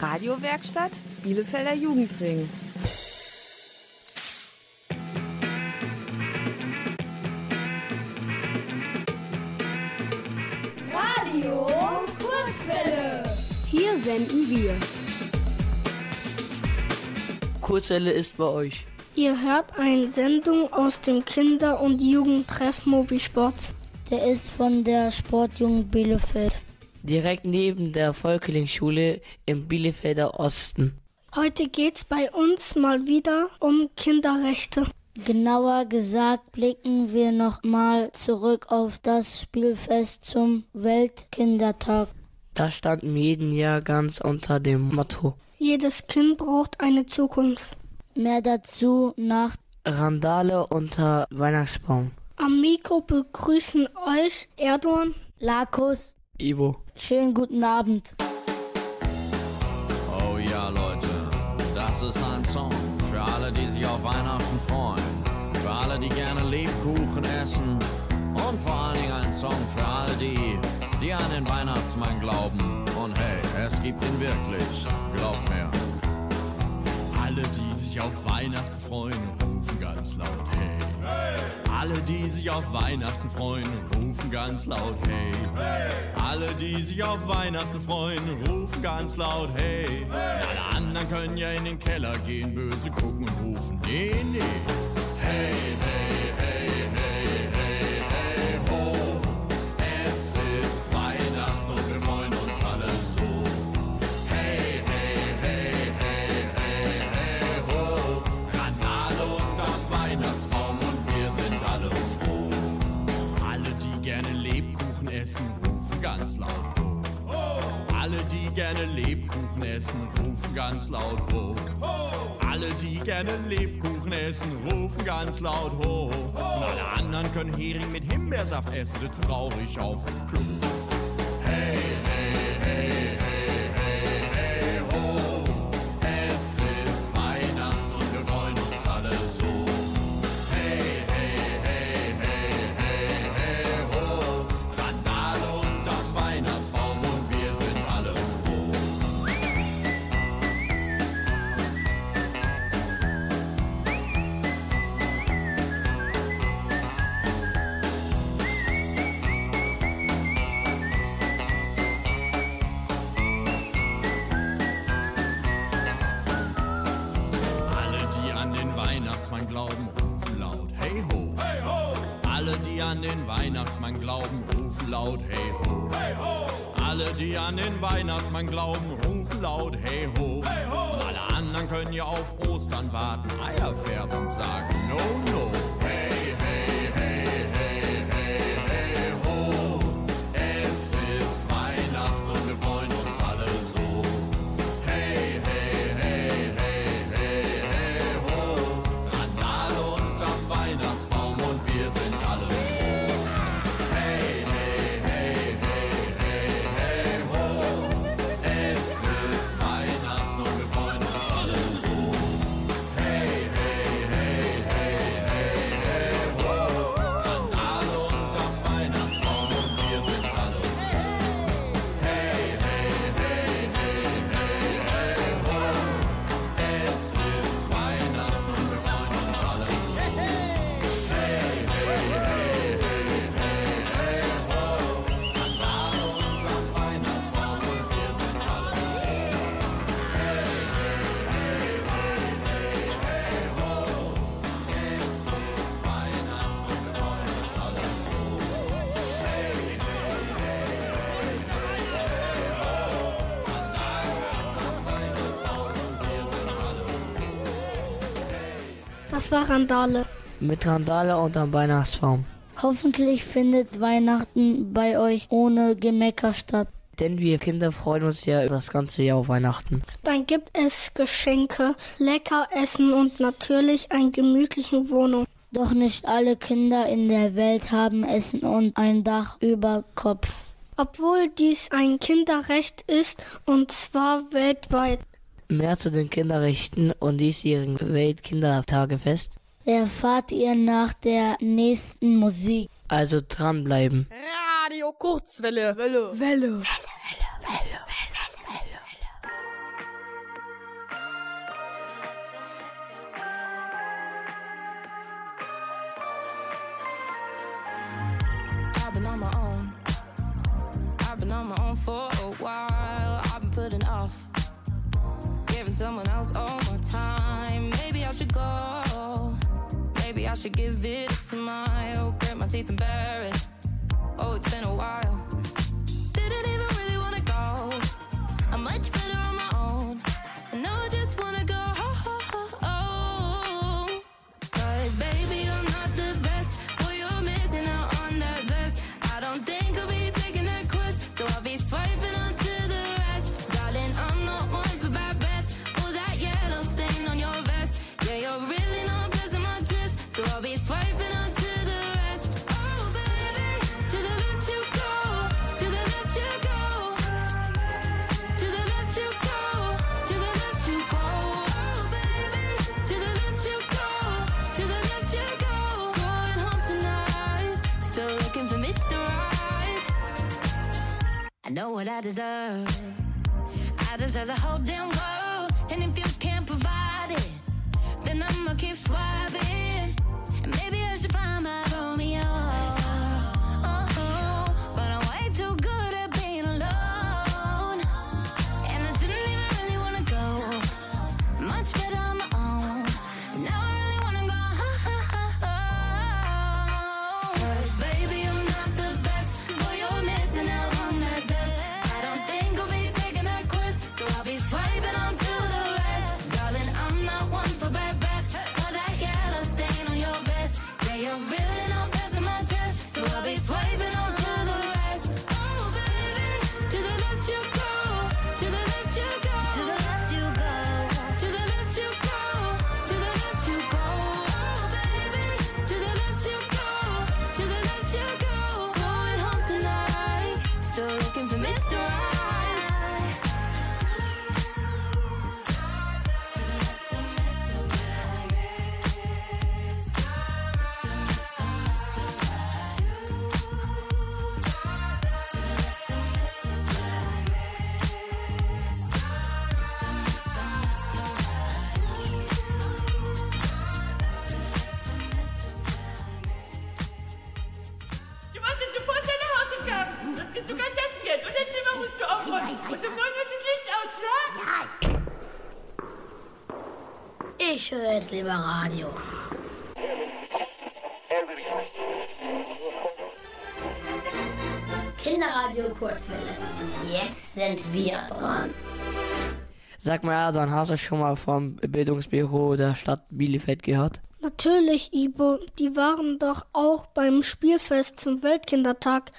Radiowerkstatt Bielefelder Jugendring. Radio Kurzwelle. Hier senden wir. Kurzwelle ist bei euch. Ihr hört eine Sendung aus dem Kinder- und Jugendtreff Mobisport. Der ist von der Sportjugend Bielefeld. Direkt neben der Volkelingschule im Bielefelder Osten. Heute geht's bei uns mal wieder um Kinderrechte. Genauer gesagt blicken wir nochmal zurück auf das Spielfest zum Weltkindertag. Das stand im jeden Jahr ganz unter dem Motto Jedes Kind braucht eine Zukunft. Mehr dazu nach Randale unter Weihnachtsbaum. Am Mikro begrüßen euch Erdogan, Lakos. Ivo. Schönen guten Abend. Oh ja, Leute, das ist ein Song für alle, die sich auf Weihnachten freuen. Für alle, die gerne Lebkuchen essen. Und vor allen Dingen ein Song für alle die, die an den Weihnachtsmann glauben. Und hey, es gibt ihn wirklich, glaubt mir. Alle, die sich auf Weihnachten freuen, rufen ganz laut hey. Alle, die sich auf Weihnachten freuen, rufen ganz laut hey. Alle, die sich auf Weihnachten freuen, rufen ganz laut hey. Alle anderen können ja in den Keller gehen, böse gucken und rufen nee, nee. Hey, hey, ganz laut ho. Alle, die gerne Lebkuchen essen, rufen ganz laut ho. Und alle anderen können Hering mit Himbeersaft essen, sitzen traurig auf dem Klo. Das war Randale. Mit Randale unterm Weihnachtsbaum. Hoffentlich findet Weihnachten bei euch ohne Gemecker statt. Denn wir Kinder freuen uns ja das ganze Jahr auf Weihnachten. Dann gibt es Geschenke, lecker Essen und natürlich eine gemütliche Wohnung. Doch nicht alle Kinder in der Welt haben Essen und ein Dach über Kopf. Obwohl dies ein Kinderrecht ist und zwar weltweit. Mehr zu den Kinderrechten und diesjährigen Weltkindertagefest. Erfahrt ihr nach der nächsten Musik. Also dranbleiben. Radio Kurzwelle. Welle. Welle. Teeth bear know what I deserve. I deserve the whole damn world. Höre jetzt lieber Radio. Kinderradio Kurzwelle. Jetzt sind wir dran. Sag mal, Erdogan, hast du schon mal vom Bildungsbüro der Stadt Bielefeld gehört? Natürlich, Ibo. Die waren doch auch beim Spielfest zum Weltkindertag.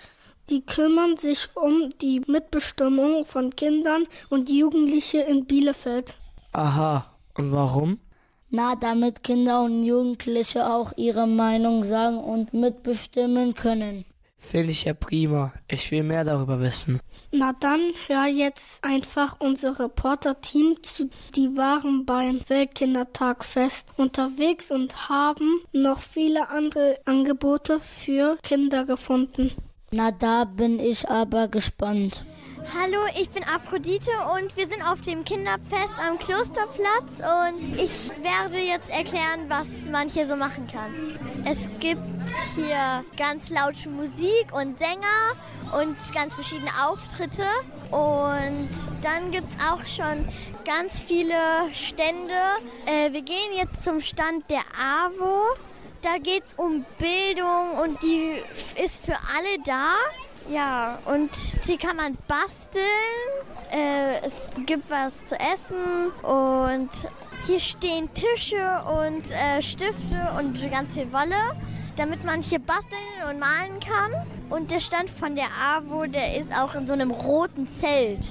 Die kümmern sich um die Mitbestimmung von Kindern und Jugendliche in Bielefeld. Aha, und warum? Na, damit Kinder und Jugendliche auch ihre Meinung sagen und mitbestimmen können. Finde ich ja prima. Ich will mehr darüber wissen. Na dann hör jetzt einfach unser Reporter-Team zu. Die waren beim Weltkindertag-Fest unterwegs und haben noch viele andere Angebote für Kinder gefunden. Na, da bin ich aber gespannt. Hallo, ich bin Aphrodite und wir sind auf dem Kinderfest am Klosterplatz und ich werde jetzt erklären, was man hier so machen kann. Es gibt hier ganz laute Musik und Sänger und ganz verschiedene Auftritte und dann gibt es auch schon ganz viele Stände. Äh, wir gehen jetzt zum Stand der AWO. Da geht es um Bildung und die ist für alle da. Ja, und hier kann man basteln. Äh, es gibt was zu essen und hier stehen Tische und äh, Stifte und ganz viel Wolle, damit man hier basteln und malen kann. Und der Stand von der AWO, der ist auch in so einem roten Zelt.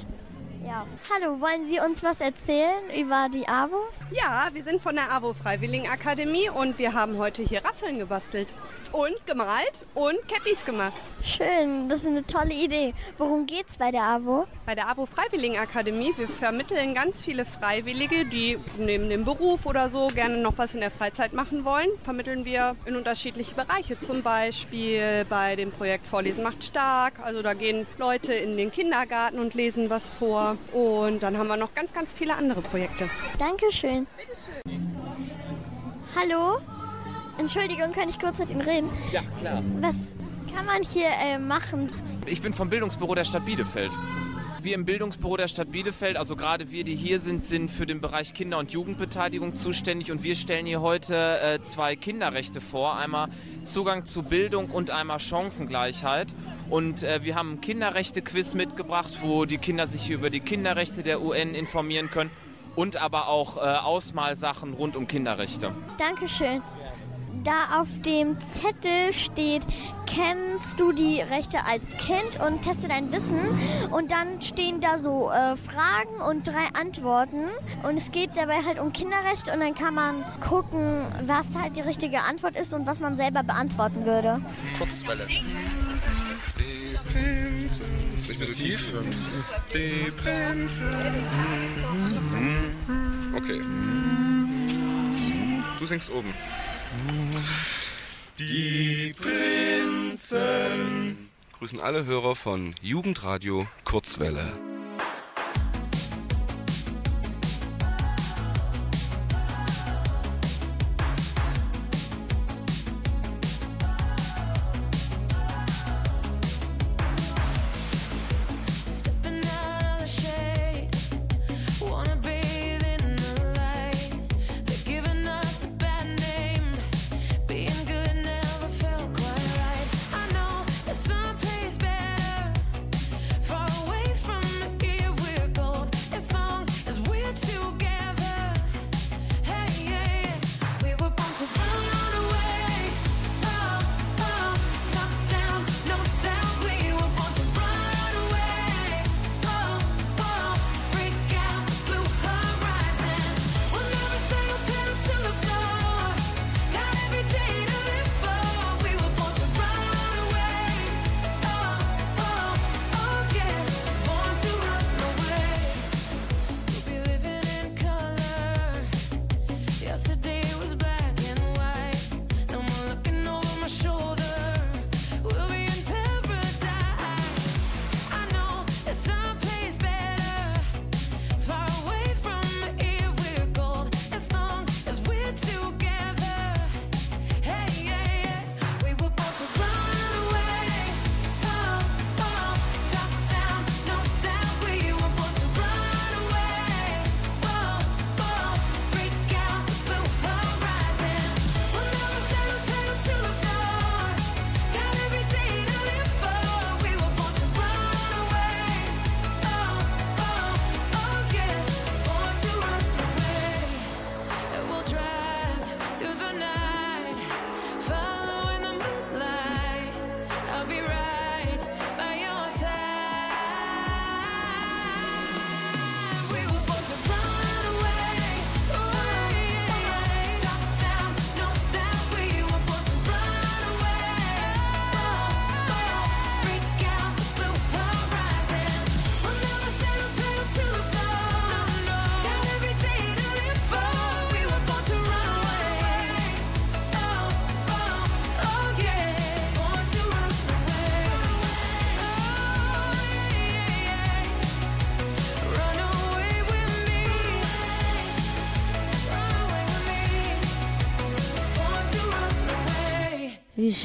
Ja. Hallo, wollen Sie uns was erzählen über die AWO? Ja, wir sind von der AWO Freiwilligenakademie und wir haben heute hier Rasseln gebastelt und gemalt und Cappies gemacht. Schön, das ist eine tolle Idee. Worum geht's bei der AWO? Bei der AWO Freiwilligenakademie, wir vermitteln ganz viele Freiwillige, die neben dem Beruf oder so gerne noch was in der Freizeit machen wollen, vermitteln wir in unterschiedliche Bereiche. Zum Beispiel bei dem Projekt Vorlesen macht stark. Also da gehen Leute in den Kindergarten und lesen was vor. Und dann haben wir noch ganz, ganz viele andere Projekte. Dankeschön. Hallo? Entschuldigung, kann ich kurz mit Ihnen reden? Ja, klar. Was kann man hier äh, machen? Ich bin vom Bildungsbüro der Stadt Bielefeld. Wir im Bildungsbüro der Stadt Bielefeld, also gerade wir, die hier sind, sind für den Bereich Kinder- und Jugendbeteiligung zuständig und wir stellen hier heute äh, zwei Kinderrechte vor. Einmal Zugang zu Bildung und einmal Chancengleichheit. Und äh, wir haben ein Kinderrechte-Quiz mitgebracht, wo die Kinder sich über die Kinderrechte der UN informieren können und aber auch äh, Ausmalsachen rund um Kinderrechte. Dankeschön. Da auf dem Zettel steht, kennst du die Rechte als Kind und teste dein Wissen. Und dann stehen da so äh, Fragen und drei Antworten. Und es geht dabei halt um Kinderrechte und dann kann man gucken, was halt die richtige Antwort ist und was man selber beantworten würde. Kurzwelle. Die Prinzen. Ist nicht so tief? Die Prinzen. Okay. Du singst oben. Die Prinzen. Grüßen alle Hörer von Jugendradio Kurzwelle.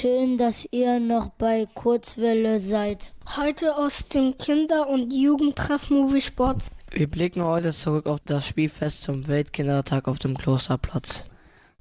Schön, dass ihr noch bei Kurzwelle seid. Heute aus dem Kinder- und Jugendtreff Movie Sport. Wir blicken heute zurück auf das Spielfest zum Weltkindertag auf dem Klosterplatz.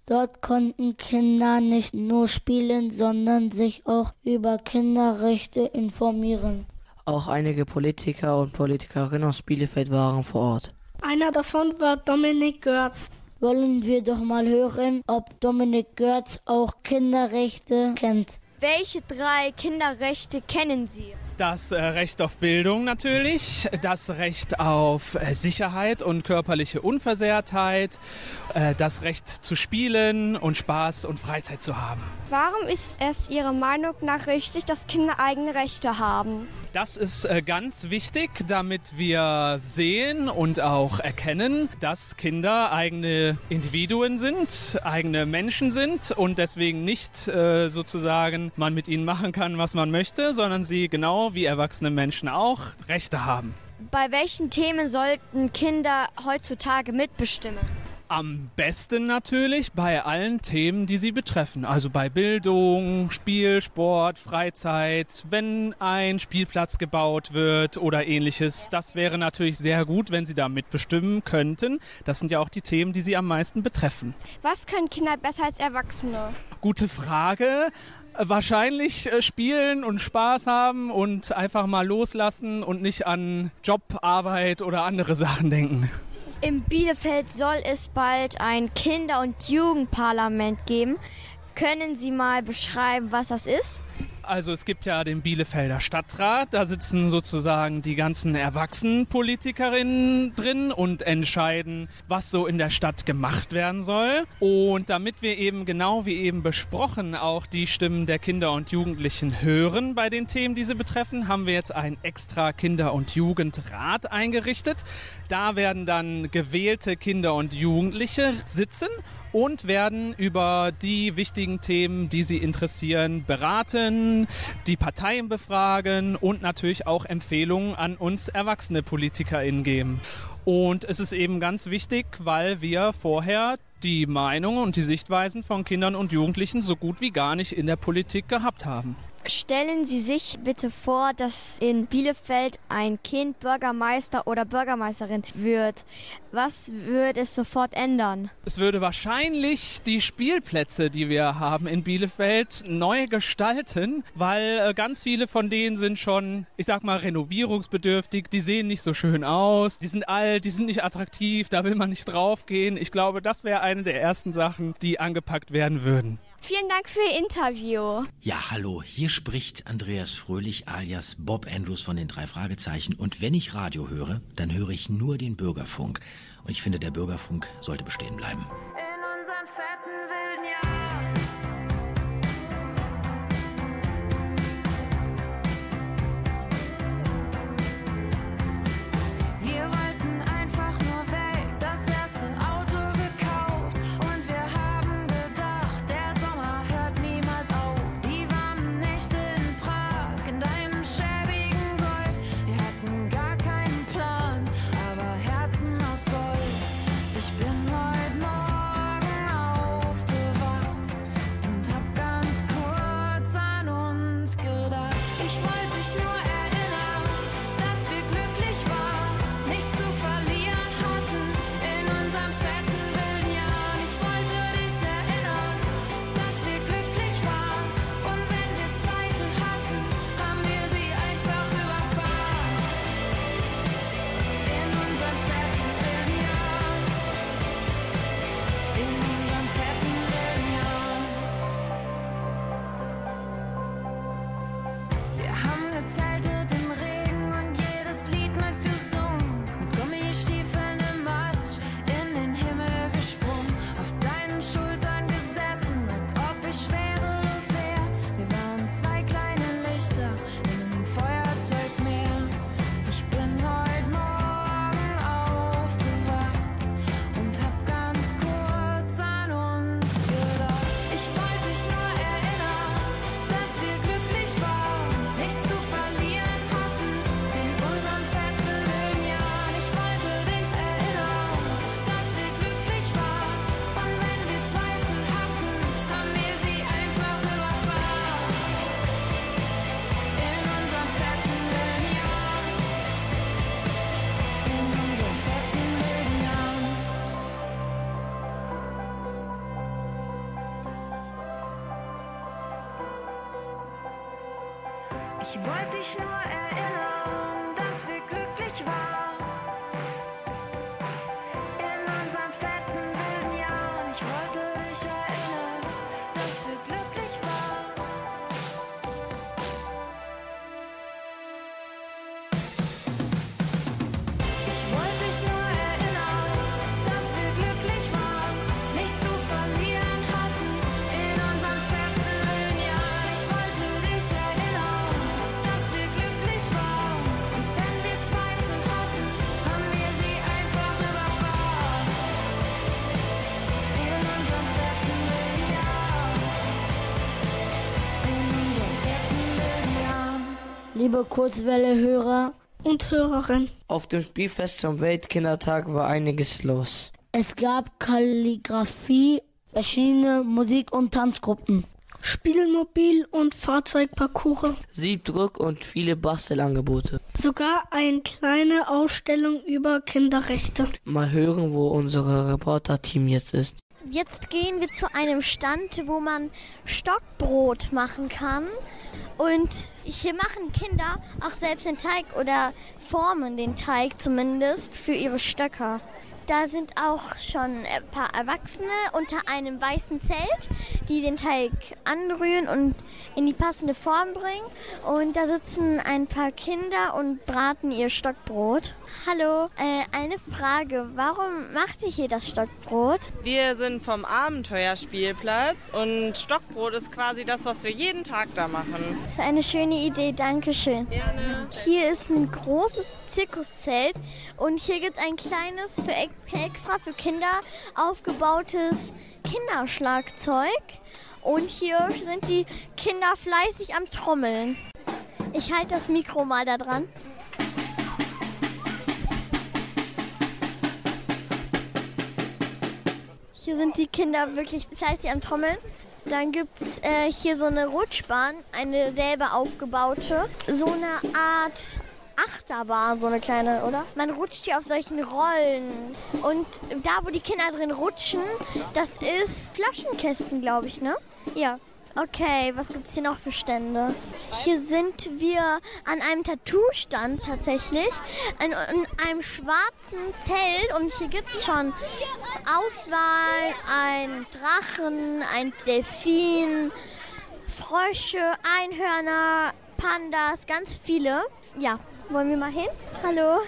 Dort konnten Kinder nicht nur spielen, sondern sich auch über Kinderrechte informieren. Auch einige Politiker und Politikerinnen aus Bielefeld waren vor Ort. Einer davon war Dominik Görz. Wollen wir doch mal hören, ob Dominik Görz auch Kinderrechte kennt. Welche drei Kinderrechte kennen Sie? Das äh, Recht auf Bildung natürlich, das Recht auf äh, Sicherheit und körperliche Unversehrtheit, äh, das Recht zu spielen und Spaß und Freizeit zu haben. Warum ist es Ihrer Meinung nach richtig, dass Kinder eigene Rechte haben? Das ist ganz wichtig, damit wir sehen und auch erkennen, dass Kinder eigene Individuen sind, eigene Menschen sind und deswegen nicht sozusagen man mit ihnen machen kann, was man möchte, sondern sie genau wie erwachsene Menschen auch Rechte haben. Bei welchen Themen sollten Kinder heutzutage mitbestimmen? Am besten natürlich bei allen Themen, die Sie betreffen. Also bei Bildung, Spiel, Sport, Freizeit, wenn ein Spielplatz gebaut wird oder ähnliches. Das wäre natürlich sehr gut, wenn Sie da mitbestimmen könnten. Das sind ja auch die Themen, die Sie am meisten betreffen. Was können Kinder besser als Erwachsene? Gute Frage. Wahrscheinlich äh, spielen und Spaß haben und einfach mal loslassen und nicht an Job, Arbeit oder andere Sachen denken. In Bielefeld soll es bald ein Kinder- und Jugendparlament geben. Können Sie mal beschreiben, was das ist? Also es gibt ja den Bielefelder Stadtrat, da sitzen sozusagen die ganzen Erwachsenenpolitikerinnen drin und entscheiden, was so in der Stadt gemacht werden soll. Und damit wir eben genau wie eben besprochen auch die Stimmen der Kinder und Jugendlichen hören bei den Themen, die sie betreffen, haben wir jetzt einen extra Kinder- und Jugendrat eingerichtet. Da werden dann gewählte Kinder und Jugendliche sitzen und werden über die wichtigen Themen, die sie interessieren, beraten, die Parteien befragen und natürlich auch Empfehlungen an uns erwachsene PolitikerInnen geben. Und es ist eben ganz wichtig, weil wir vorher die Meinungen und die Sichtweisen von Kindern und Jugendlichen so gut wie gar nicht in der Politik gehabt haben. Stellen Sie sich bitte vor, dass in Bielefeld ein Kind Bürgermeister oder Bürgermeisterin wird. Was würde es sofort ändern? Es würde wahrscheinlich die Spielplätze, die wir haben in Bielefeld, neu gestalten, weil äh, ganz viele von denen sind schon, ich sag mal, renovierungsbedürftig. Die sehen nicht so schön aus, die sind alt, die sind nicht attraktiv, da will man nicht draufgehen. Ich glaube, das wäre eine der ersten Sachen, die angepackt werden würden. Vielen Dank für Ihr Interview. Ja, hallo, hier spricht Andreas Fröhlich alias Bob Andrews von den drei Fragezeichen. Und wenn ich Radio höre, dann höre ich nur den Bürgerfunk. Und ich finde, der Bürgerfunk sollte bestehen bleiben. Liebe Kurzwelle-Hörer und Hörerin. Auf dem Spielfest zum Weltkindertag war einiges los. Es gab Kalligraphie, verschiedene Musik- und Tanzgruppen. Spielmobil und Fahrzeugparcours. Siebdruck und viele Bastelangebote. Sogar eine kleine Ausstellung über Kinderrechte. Mal hören, wo unser Reporter-Team jetzt ist. Jetzt gehen wir zu einem Stand, wo man Stockbrot machen kann. Und hier machen Kinder auch selbst den Teig oder formen den Teig zumindest für ihre Stöcker. Da sind auch schon ein paar Erwachsene unter einem weißen Zelt, die den Teig anrühren und in die passende Form bringen. Und da sitzen ein paar Kinder und braten ihr Stockbrot. Hallo, äh, eine Frage. Warum macht ihr hier das Stockbrot? Wir sind vom Abenteuerspielplatz und Stockbrot ist quasi das, was wir jeden Tag da machen. Das ist eine schöne Idee, danke schön. Gerne. Hier ist ein großes Zirkuszelt und hier gibt es ein kleines, für extra für Kinder aufgebautes Kinderschlagzeug. Und hier sind die Kinder fleißig am Trommeln. Ich halte das Mikro mal da dran. Hier sind die Kinder wirklich fleißig am Trommeln. Dann gibt es äh, hier so eine Rutschbahn, eine selber aufgebaute. So eine Art Achterbahn, so eine kleine, oder? Man rutscht hier auf solchen Rollen. Und da, wo die Kinder drin rutschen, das ist Flaschenkästen, glaube ich, ne? Ja. Okay, was gibt es hier noch für Stände? Hier sind wir an einem Tattoo-Stand tatsächlich, in, in einem schwarzen Zelt und hier gibt es schon Auswahl, ein Drachen, ein Delfin, Frösche, Einhörner, Pandas, ganz viele. Ja, wollen wir mal hin? Hallo?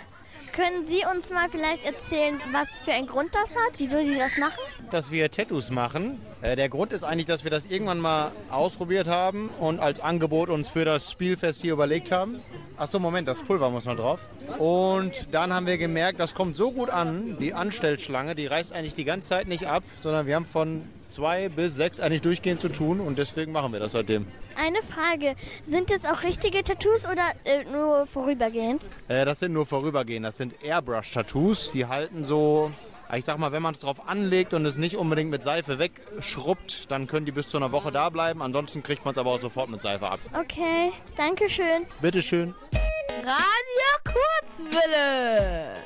Können Sie uns mal vielleicht erzählen, was für einen Grund das hat? Wieso Sie das machen? Dass wir Tattoos machen. Äh, der Grund ist eigentlich, dass wir das irgendwann mal ausprobiert haben und als Angebot uns für das Spielfest hier überlegt haben. Achso, Moment, das Pulver muss noch drauf. Und dann haben wir gemerkt, das kommt so gut an, die Anstellschlange, die reißt eigentlich die ganze Zeit nicht ab, sondern wir haben von zwei bis sechs eigentlich durchgehend zu tun und deswegen machen wir das seitdem. Eine Frage, sind das auch richtige Tattoos oder äh, nur vorübergehend? Äh, das sind nur vorübergehend, das sind Airbrush-Tattoos, die halten so ich sag mal, wenn man es drauf anlegt und es nicht unbedingt mit Seife wegschrubbt, dann können die bis zu einer Woche da bleiben. Ansonsten kriegt man es aber auch sofort mit Seife ab. Okay, danke schön. Bitteschön. Radio Kurzwille.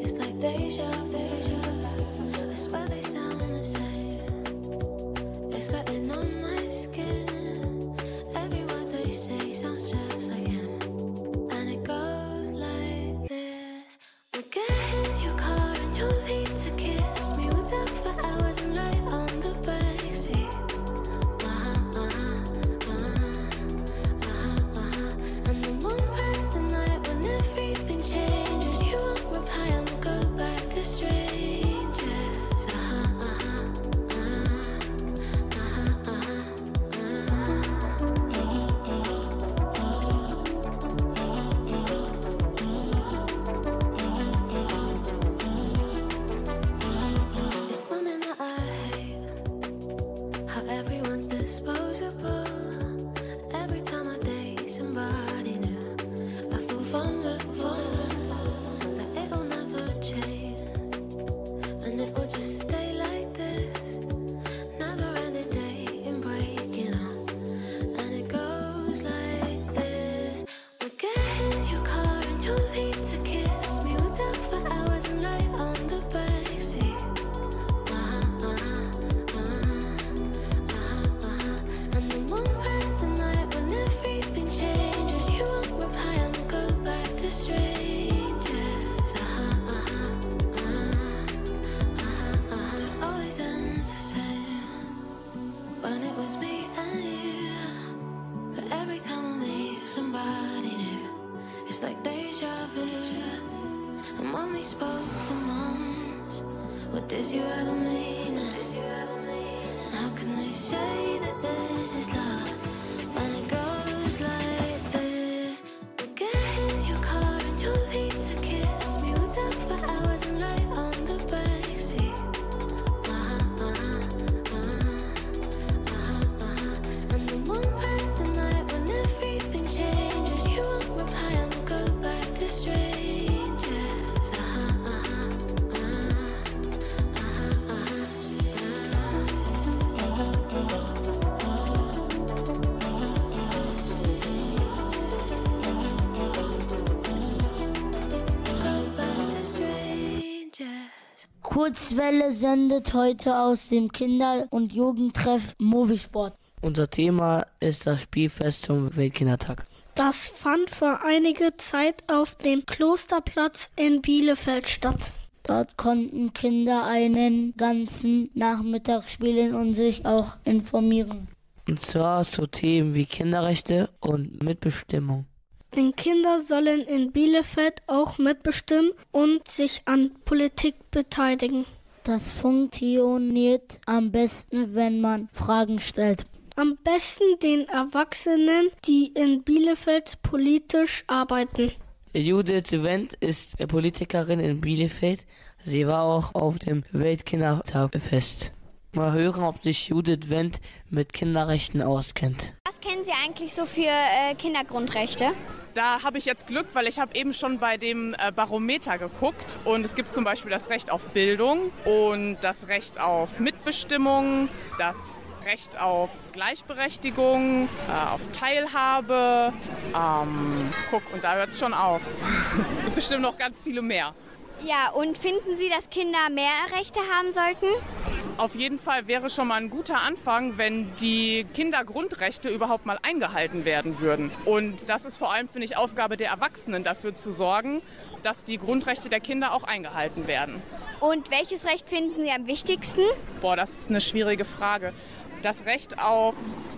It's like deja vu. I swear they sound the same. It's why they're on my skin. What did you ever mean? And how can they say that this is love when it goes Kurzwelle sendet heute aus dem Kinder- und Jugendtreff Moviesport. Unser Thema ist das Spielfest zum Weltkindertag. Das fand vor einiger Zeit auf dem Klosterplatz in Bielefeld statt. Dort konnten Kinder einen ganzen Nachmittag spielen und sich auch informieren. Und zwar zu Themen wie Kinderrechte und Mitbestimmung. Denn Kinder sollen in Bielefeld auch mitbestimmen und sich an Politik beteiligen. Das funktioniert am besten, wenn man Fragen stellt. Am besten den Erwachsenen, die in Bielefeld politisch arbeiten. Judith Wendt ist Politikerin in Bielefeld. Sie war auch auf dem Weltkindertagfest. Mal hören, ob sich Judith Wendt mit Kinderrechten auskennt. Was kennen Sie eigentlich so für äh, Kindergrundrechte? Da habe ich jetzt Glück, weil ich habe eben schon bei dem äh, Barometer geguckt und es gibt zum Beispiel das Recht auf Bildung und das Recht auf Mitbestimmung, das Recht auf Gleichberechtigung, äh, auf Teilhabe. Ähm, guck, und da hört es schon auf. und bestimmt noch ganz viele mehr. Ja, und finden Sie, dass Kinder mehr Rechte haben sollten? Auf jeden Fall wäre schon mal ein guter Anfang, wenn die Kindergrundrechte überhaupt mal eingehalten werden würden. Und das ist vor allem, finde ich, Aufgabe der Erwachsenen, dafür zu sorgen, dass die Grundrechte der Kinder auch eingehalten werden. Und welches Recht finden Sie am wichtigsten? Boah, das ist eine schwierige Frage. Das Recht auf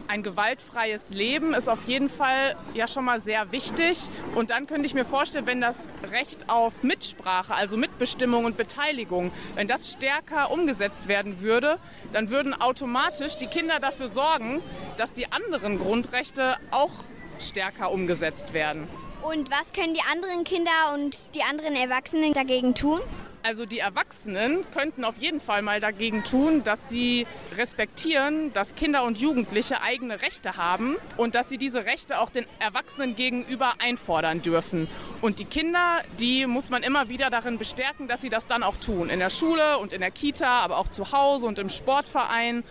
ein gewaltfreies Leben ist auf jeden Fall ja schon mal sehr wichtig. Und dann könnte ich mir vorstellen, wenn das Recht auf Mitsprache, also Mitbestimmung und Beteiligung, wenn das stärker umgesetzt werden würde, dann würden automatisch die Kinder dafür sorgen, dass die anderen Grundrechte auch stärker umgesetzt werden. Und was können die anderen Kinder und die anderen Erwachsenen dagegen tun? Also die Erwachsenen könnten auf jeden Fall mal dagegen tun, dass sie respektieren, dass Kinder und Jugendliche eigene Rechte haben und dass sie diese Rechte auch den Erwachsenen gegenüber einfordern dürfen. Und die Kinder, die muss man immer wieder darin bestärken, dass sie das dann auch tun. In der Schule und in der Kita, aber auch zu Hause und im Sportverein,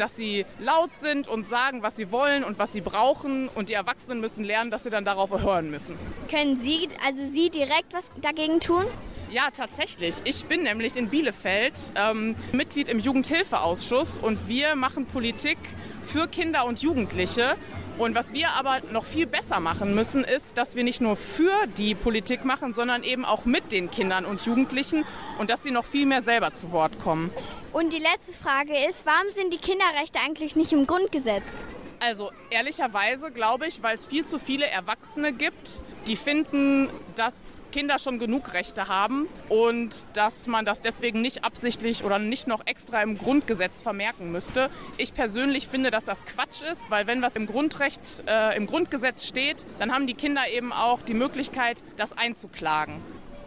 dass sie laut sind und sagen, was sie wollen und was sie brauchen. Und die Erwachsenen müssen lernen, dass sie dann darauf hören müssen. Können Sie, also Sie direkt was dagegen tun? Ja, tatsächlich. Ich bin nämlich in Bielefeld ähm, Mitglied im Jugendhilfeausschuss und wir machen Politik für Kinder und Jugendliche. Und was wir aber noch viel besser machen müssen, ist, dass wir nicht nur für die Politik machen, sondern eben auch mit den Kindern und Jugendlichen und dass sie noch viel mehr selber zu Wort kommen. Und die letzte Frage ist, warum sind die Kinderrechte eigentlich nicht im Grundgesetz? Also ehrlicherweise glaube ich, weil es viel zu viele Erwachsene gibt, die finden, dass Kinder schon genug Rechte haben und dass man das deswegen nicht absichtlich oder nicht noch extra im Grundgesetz vermerken müsste. Ich persönlich finde, dass das Quatsch ist, weil wenn was im Grundrecht, äh, im Grundgesetz steht, dann haben die Kinder eben auch die Möglichkeit, das einzuklagen.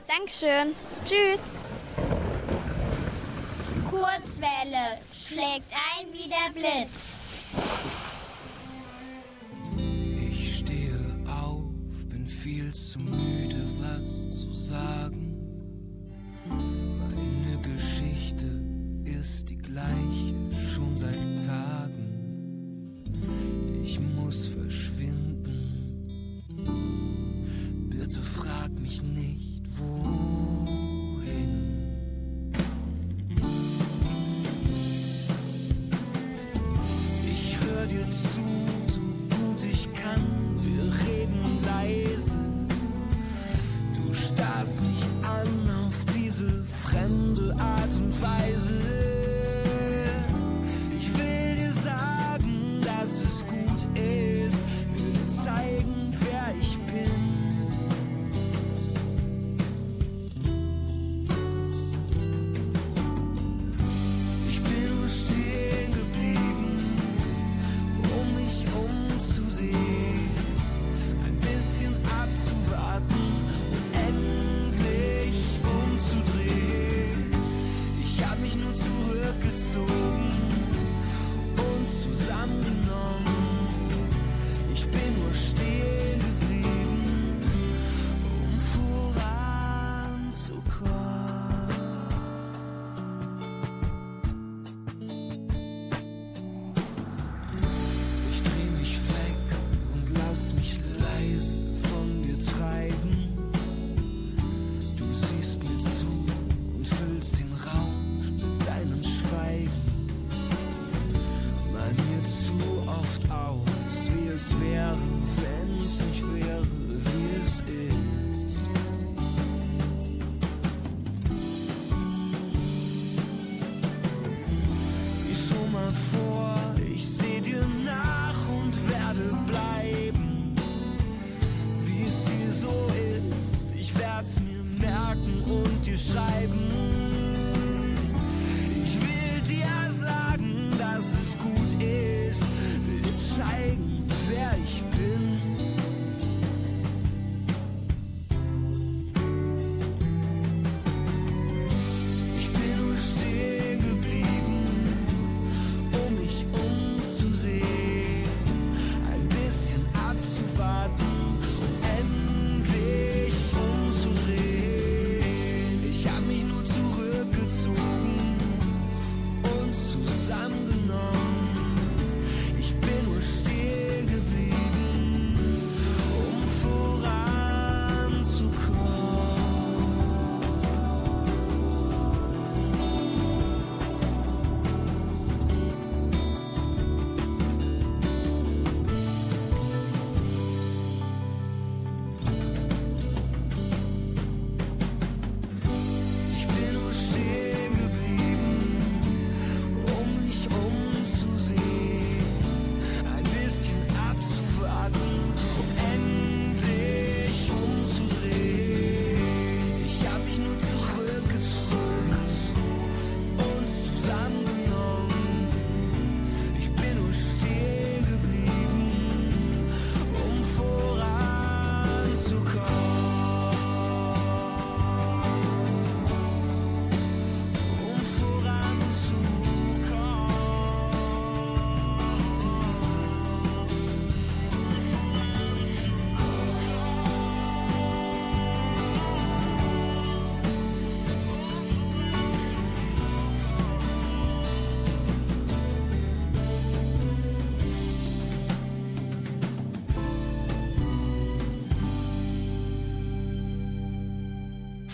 Dankeschön. Tschüss. Kurzwelle schlägt ein wie der Blitz. Viel zu müde, was zu sagen. Meine Geschichte ist die gleiche schon seit Tagen. Ich muss verschwinden. Bitte frag mich nicht, wohin. Ich hör dir zu, leise. Du starrst mich an auf diese fremde Art und Weise. Ich will dir sagen, dass es gut ist. Will zeigen,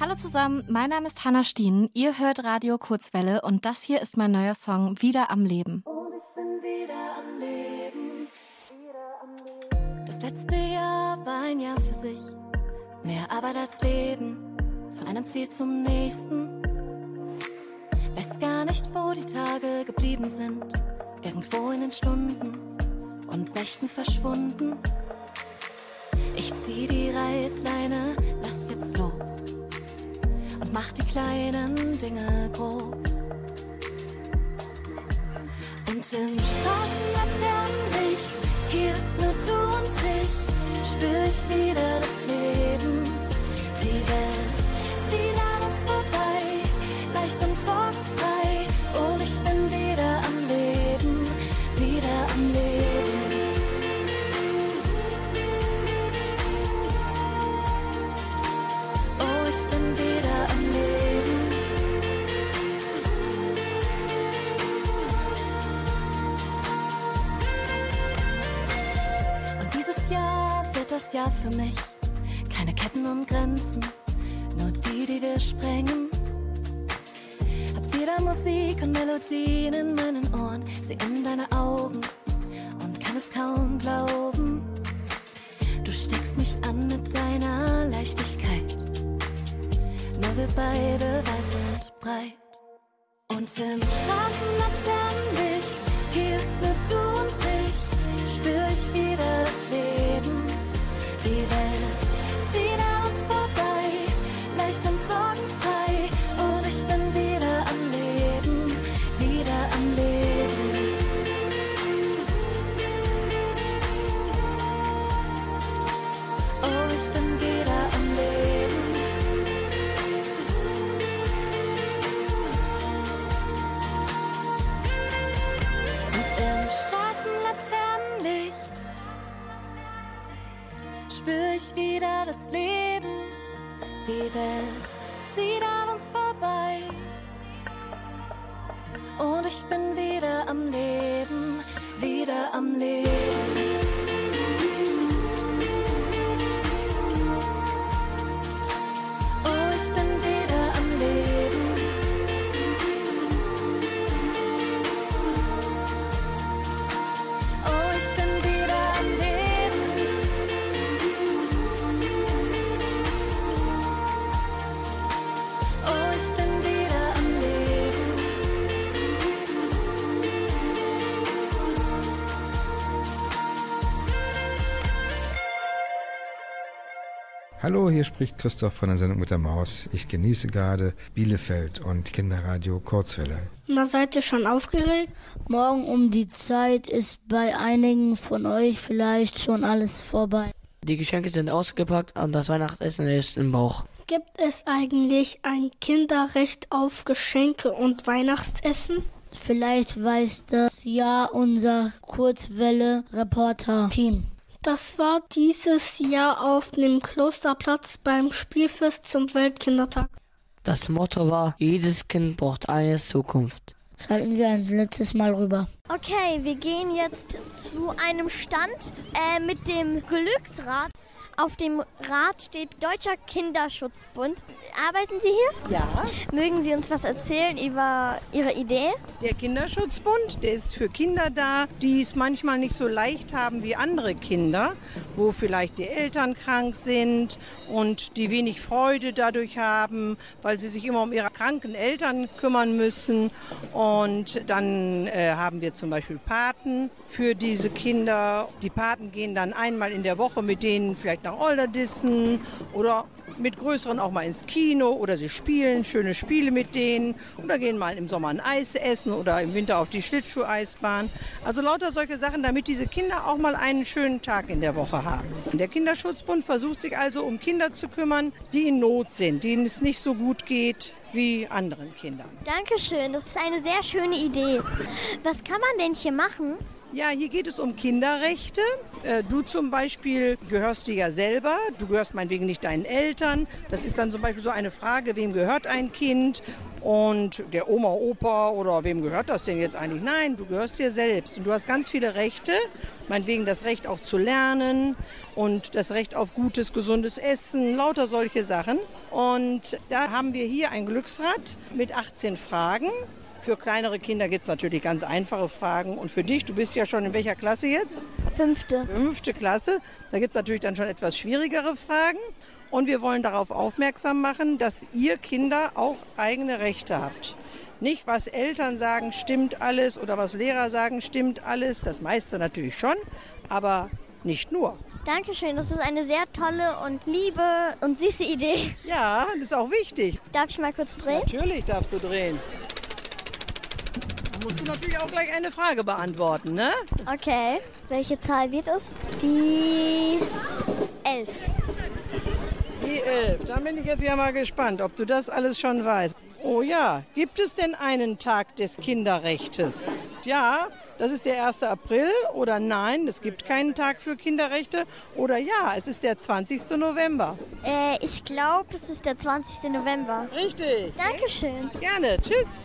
Hallo zusammen, mein Name ist Hanna Stien. Ihr hört Radio Kurzwelle und das hier ist mein neuer Song Wieder am Leben. Das letzte Jahr war ein Jahr für sich. Mehr Arbeit als Leben, von einem Ziel zum nächsten. Weiß gar nicht, wo die Tage geblieben sind. Irgendwo in den Stunden und Nächten verschwunden. Ich zieh die Reißleine, lass jetzt los und mach die kleinen Dinge groß. Und im Straßenlaternenlicht, hier nur du und ich, spür ich wieder das Das Jahr für mich. Keine Ketten und Grenzen, nur die, die wir sprengen. Hab wieder Musik und Melodien in meinen Ohren, sie in deine Augen und kann es kaum glauben. Du steckst mich an mit deiner Leichtigkeit. Nur wir beide weit und breit. Und im Straßenlaternenlicht, Hallo, hier spricht Christoph von der Sendung mit der Maus. Ich genieße gerade Bielefeld und Kinderradio Kurzwelle. Na, seid ihr schon aufgeregt? Morgen um die Zeit ist bei einigen von euch vielleicht schon alles vorbei. Die Geschenke sind ausgepackt und das Weihnachtsessen ist im Bauch. Gibt es eigentlich ein Kinderrecht auf Geschenke und Weihnachtsessen? Vielleicht weiß das ja unser Kurzwelle-Reporter-Team. Das war dieses Jahr auf dem Klosterplatz beim Spielfest zum Weltkindertag. Das Motto war, jedes Kind braucht eine Zukunft. Schalten wir ein letztes Mal rüber. Okay, wir gehen jetzt zu einem Stand äh, mit dem Glücksrad. Auf dem Rad steht Deutscher Kinderschutzbund. Arbeiten Sie hier? Ja. Mögen Sie uns was erzählen über Ihre Idee? Der Kinderschutzbund, der ist für Kinder da, die es manchmal nicht so leicht haben wie andere Kinder, wo vielleicht die Eltern krank sind und die wenig Freude dadurch haben, weil sie sich immer um ihre kranken Eltern kümmern müssen. Und dann äh, haben wir zum Beispiel Paten für diese Kinder. Die Paten gehen dann einmal in der Woche mit denen vielleicht nach Olderdissen oder mit größeren auch mal ins Kino oder sie spielen schöne Spiele mit denen oder gehen mal im Sommer ein Eis essen oder im Winter auf die Schlittschuheisbahn. Also lauter solche Sachen, damit diese Kinder auch mal einen schönen Tag in der Woche haben. Der Kinderschutzbund versucht sich also um Kinder zu kümmern, die in Not sind, denen es nicht so gut geht wie anderen Kindern. Dankeschön, das ist eine sehr schöne Idee. Was kann man denn hier machen? Ja, hier geht es um Kinderrechte. Äh, Du zum Beispiel gehörst dir ja selber, du gehörst meinetwegen nicht deinen Eltern. Das ist dann zum Beispiel so eine Frage, wem gehört ein Kind? Und der Oma, Opa oder wem gehört das denn jetzt eigentlich? Nein, du gehörst dir selbst und du hast ganz viele Rechte. Meinetwegen das Recht auch zu lernen und das Recht auf gutes, gesundes Essen, lauter solche Sachen. Und da haben wir hier ein Glücksrad mit 18 Fragen. Für kleinere Kinder gibt es natürlich ganz einfache Fragen. Und für dich, du bist ja schon in welcher Klasse jetzt? Fünfte. Fünfte Klasse. Da gibt es natürlich dann schon etwas schwierigere Fragen. Und wir wollen darauf aufmerksam machen, dass ihr Kinder auch eigene Rechte habt. Nicht, was Eltern sagen, stimmt alles oder was Lehrer sagen, stimmt alles. Das meiste natürlich schon, aber nicht nur. Dankeschön, das ist eine sehr tolle und liebe und süße Idee. Ja, das ist auch wichtig. Darf ich mal kurz drehen? Natürlich darfst du drehen. Musst du natürlich auch gleich eine Frage beantworten, ne? Okay, welche Zahl wird es? Die 11. Die 11. Dann bin ich jetzt ja mal gespannt, ob du das alles schon weißt. Oh ja, gibt es denn einen Tag des Kinderrechtes? Ja, das ist der 1. April oder nein, es gibt keinen Tag für Kinderrechte oder ja, es ist der 20. November. Äh, ich glaube, es ist der 20. November. Richtig. Dankeschön. Gerne, tschüss.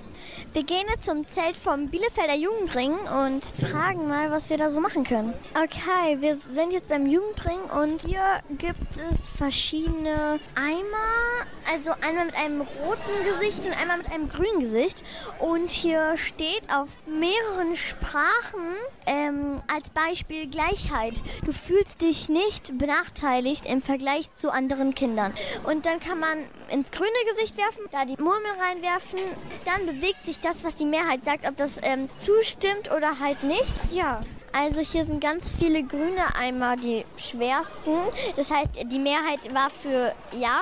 Wir gehen jetzt zum Zelt vom Bielefelder Jugendring und fragen mal, was wir da so machen können. Okay, wir sind jetzt beim Jugendring und hier gibt es verschiedene Eimer. Also einmal mit einem roten Gesicht und einmal mit einem grünen Gesicht. Und hier steht auf mehreren Sprachen ähm, als Beispiel Gleichheit. Du fühlst dich nicht benachteiligt im Vergleich zu anderen Kindern. Und dann kann man ins grüne Gesicht werfen, da die Murmel reinwerfen. Dann bewegt sich das, was die Mehrheit sagt, ob das ähm, zustimmt oder halt nicht. Ja. Also hier sind ganz viele grüne Eimer, die schwersten. Das heißt, die Mehrheit war für ja.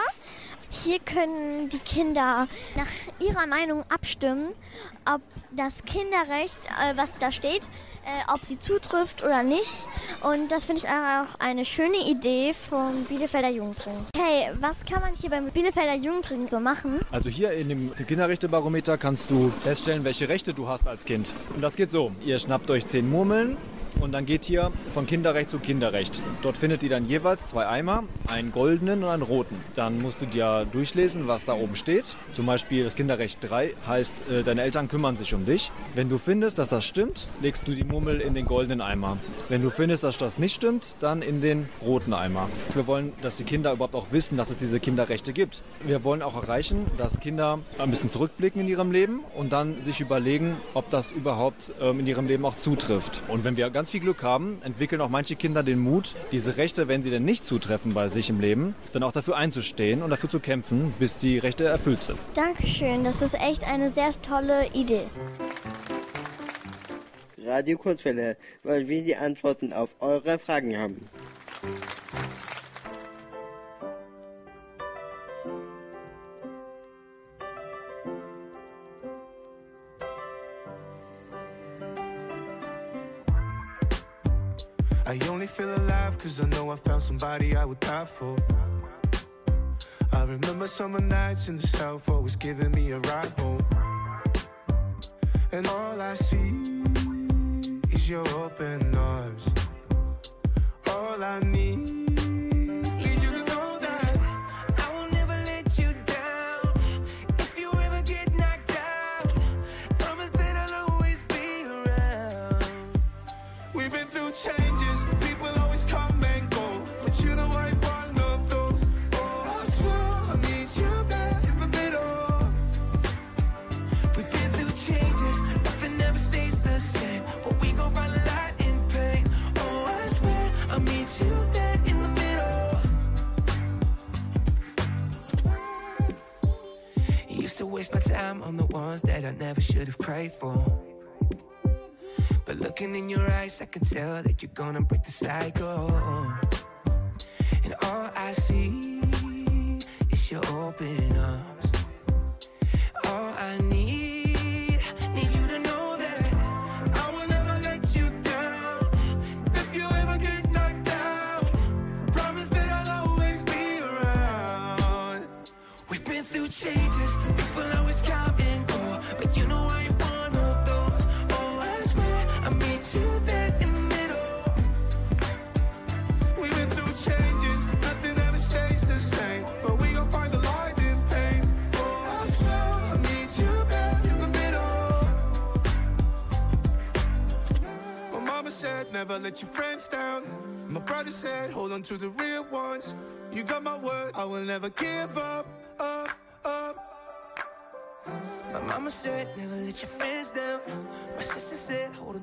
Hier können die Kinder nach ihrer Meinung abstimmen, ob das Kinderrecht, äh, was da steht, äh, ob sie zutrifft oder nicht. Und das finde ich auch eine schöne Idee vom Bielefelder Jugendring. Hey, was kann man hier beim Bielefelder Jugendring so machen? Also hier in dem Kinderrechtebarometer kannst du feststellen, welche Rechte du hast als Kind. Und das geht so. Ihr schnappt euch zehn Murmeln und dann geht ihr von Kinderrecht zu Kinderrecht. Dort findet ihr dann jeweils zwei Eimer, einen goldenen und einen roten. Dann musst du dir durchlesen, was da oben steht. Zum Beispiel das Kinderrecht 3 heißt, äh, deine Eltern kümmern sich um dich. Wenn du findest, dass das stimmt, legst du die Murmel in den goldenen Eimer. Wenn du findest, dass das nicht stimmt, dann in den roten Eimer. Wir wollen, dass die Kinder überhaupt auch wissen, dass es diese Kinderrechte gibt. Wir wollen auch erreichen, dass Kinder ein bisschen zurückblicken in ihrem Leben und dann sich überlegen, ob das überhaupt ähm, in ihrem Leben auch zutrifft. Und wenn wir ganz viel Glück haben, entwickeln auch manche Kinder den Mut, diese Rechte, wenn sie denn nicht zutreffen bei sich im Leben, dann auch dafür einzustehen und dafür zu kämpfen, bis die Rechte erfüllt sind. Dankeschön, das ist echt eine sehr tolle Idee. Radio Kurzwelle, weil wir die Antworten auf eure Fragen haben. I only feel alive cause I know I found somebody I would die for. I remember summer nights in the south always giving me a ride home. And all I see is your open arms. All I need But looking in your eyes, I can tell that you're gonna break the cycle.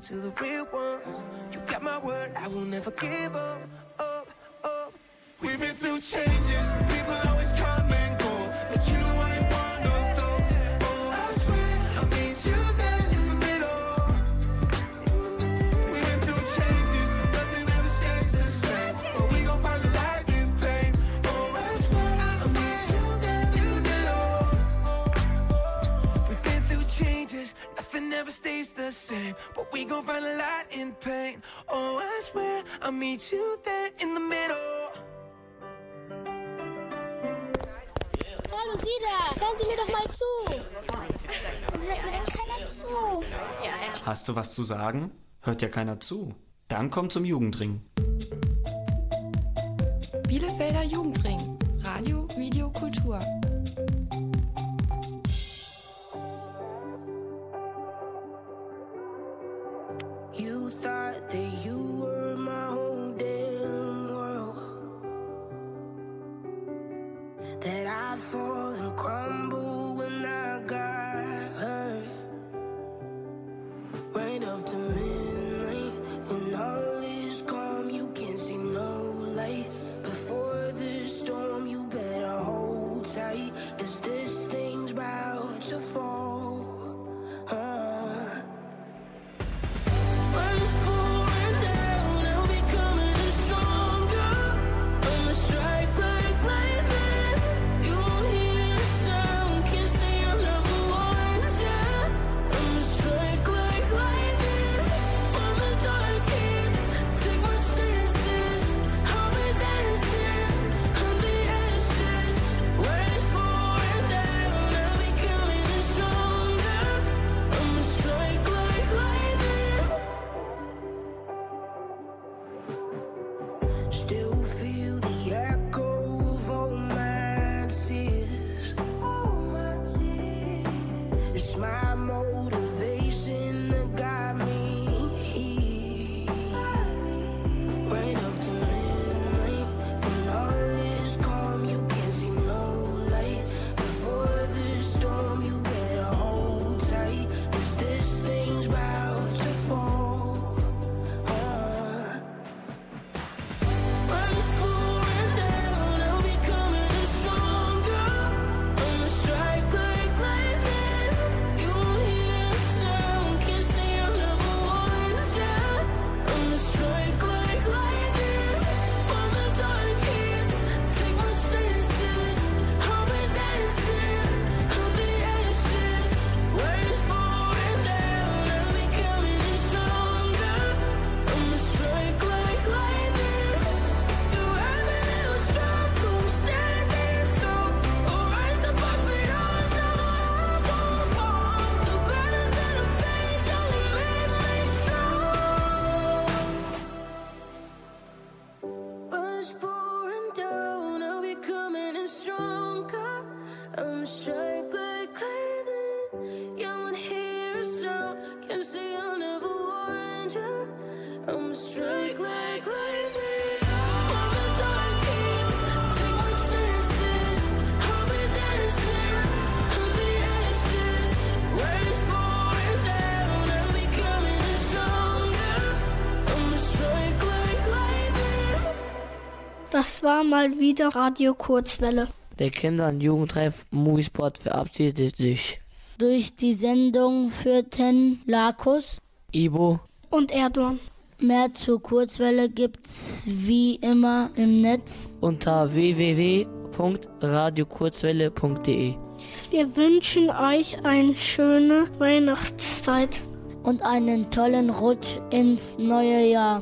to the real ones. You got my word, I will never give up, up, up. We've been through changes, people always come. the same, but we gon' find a lot in pain. Oh, I swear I'll meet you there in the middle. Hallo Sida, hören Sie mir doch mal zu. Warum hört mir denn keiner zu? Hast du was zu sagen? Hört ja keiner zu. Dann komm zum Jugendring. Bielefelder Jugendring. war mal wieder Radio Kurzwelle. Der Kinder- und Jugendreif Moviesport verabschiedet sich. Durch die Sendung führten Lakus, Ibo und Erdogan. Mehr zur Kurzwelle gibt's wie immer im Netz unter www.radiokurzwelle.de. Wir wünschen euch eine schöne Weihnachtszeit und einen tollen Rutsch ins neue Jahr.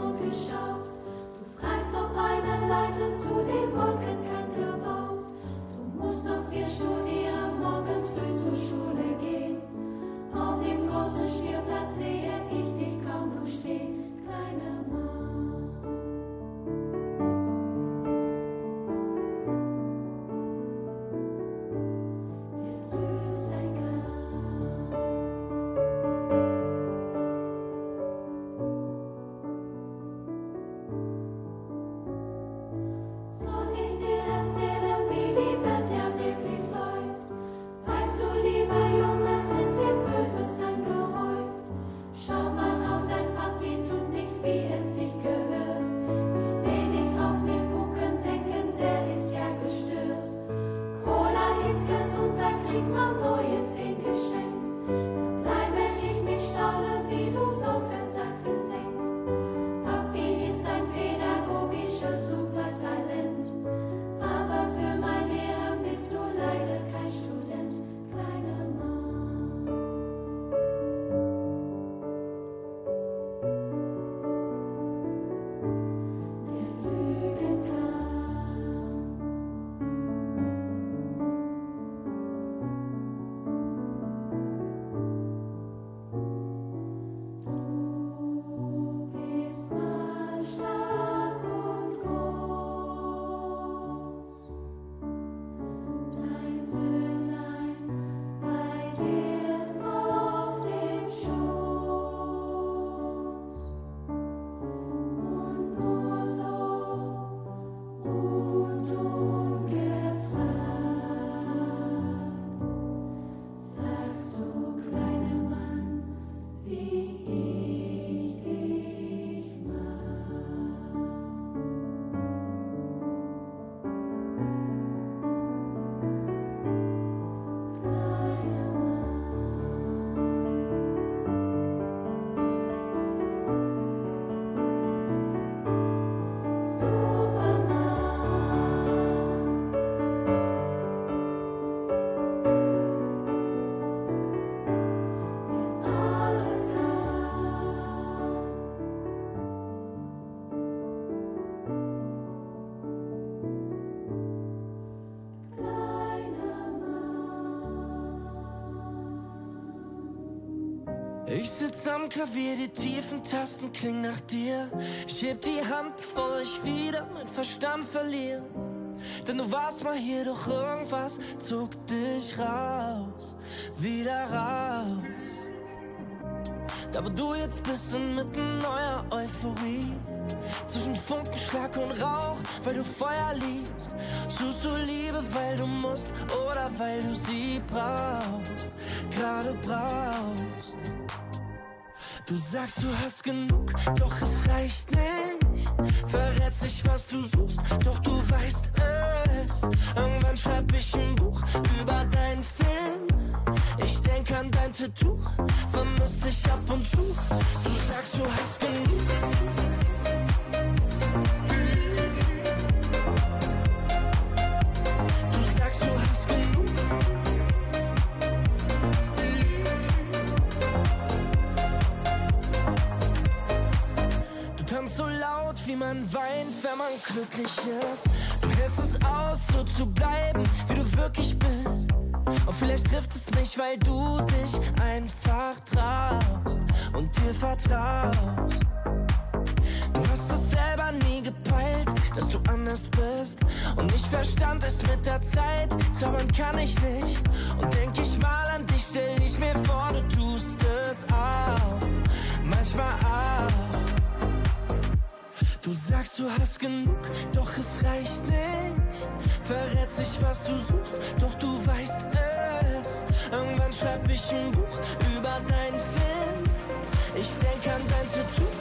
am Klavier, die tiefen Tasten klingen nach dir. Ich heb die Hand, bevor ich wieder mein Verstand verliere. Denn du warst mal hier, doch irgendwas zog dich raus, wieder raus. Da wo du jetzt bist, inmitten neuer Euphorie. Zwischen Funkenschlag und Rauch, weil du Feuer liebst. Suchst du Liebe, weil du musst oder weil du sie brauchst, gerade brauchst. Du sagst, du hast genug, doch es reicht nicht. Verrätst nicht, was du suchst, doch du weißt es. Irgendwann schreib ich ein Buch über deinen Film. Ich denk an dein Tattoo, vermisst dich ab und zu. Du sagst, du hast genug. Man weint, wenn man glücklich ist. Du hältst es aus, so zu bleiben, wie du wirklich bist. Und vielleicht trifft es mich, weil du dich einfach traust und dir vertraust. Du hast es selber nie gepeilt, dass du anders bist. Und ich verstand es mit der Zeit, zaubern kann ich nicht. Und denk ich mal an dich, stell ich mir vor, du tust es auch. Manchmal auch. Du sagst, du hast genug, doch es reicht nicht. Verrätst dich, was du suchst, doch du weißt es. Irgendwann schreib ich ein Buch über deinen Film. Ich denk an dein Tattoo